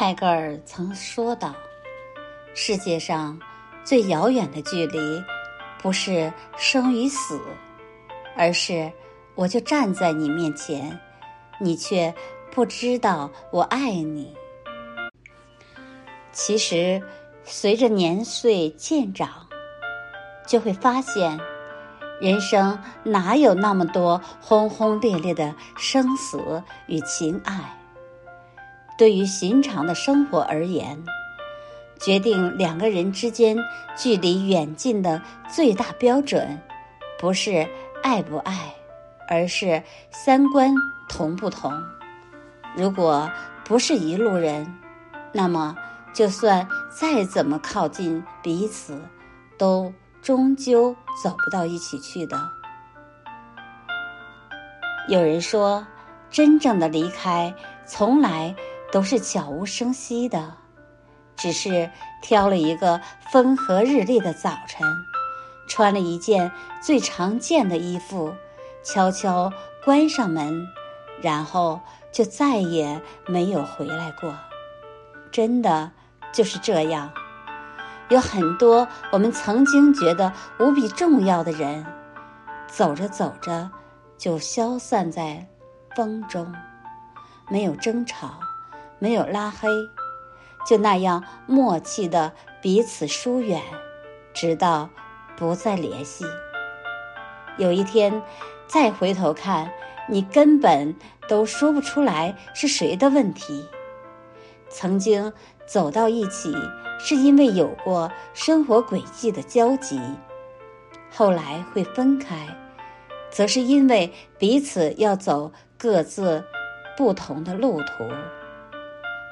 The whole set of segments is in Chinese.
泰戈尔曾说道：“世界上最遥远的距离，不是生与死，而是我就站在你面前，你却不知道我爱你。”其实，随着年岁渐长，就会发现，人生哪有那么多轰轰烈烈的生死与情爱。对于寻常的生活而言，决定两个人之间距离远近的最大标准，不是爱不爱，而是三观同不同。如果不是一路人，那么就算再怎么靠近彼此，都终究走不到一起去的。有人说，真正的离开，从来。都是悄无声息的，只是挑了一个风和日丽的早晨，穿了一件最常见的衣服，悄悄关上门，然后就再也没有回来过。真的就是这样，有很多我们曾经觉得无比重要的人，走着走着就消散在风中，没有争吵。没有拉黑，就那样默契的彼此疏远，直到不再联系。有一天再回头看，你根本都说不出来是谁的问题。曾经走到一起，是因为有过生活轨迹的交集；后来会分开，则是因为彼此要走各自不同的路途。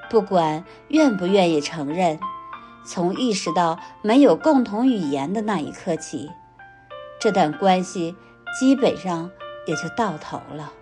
不管愿不愿意承认，从意识到没有共同语言的那一刻起，这段关系基本上也就到头了。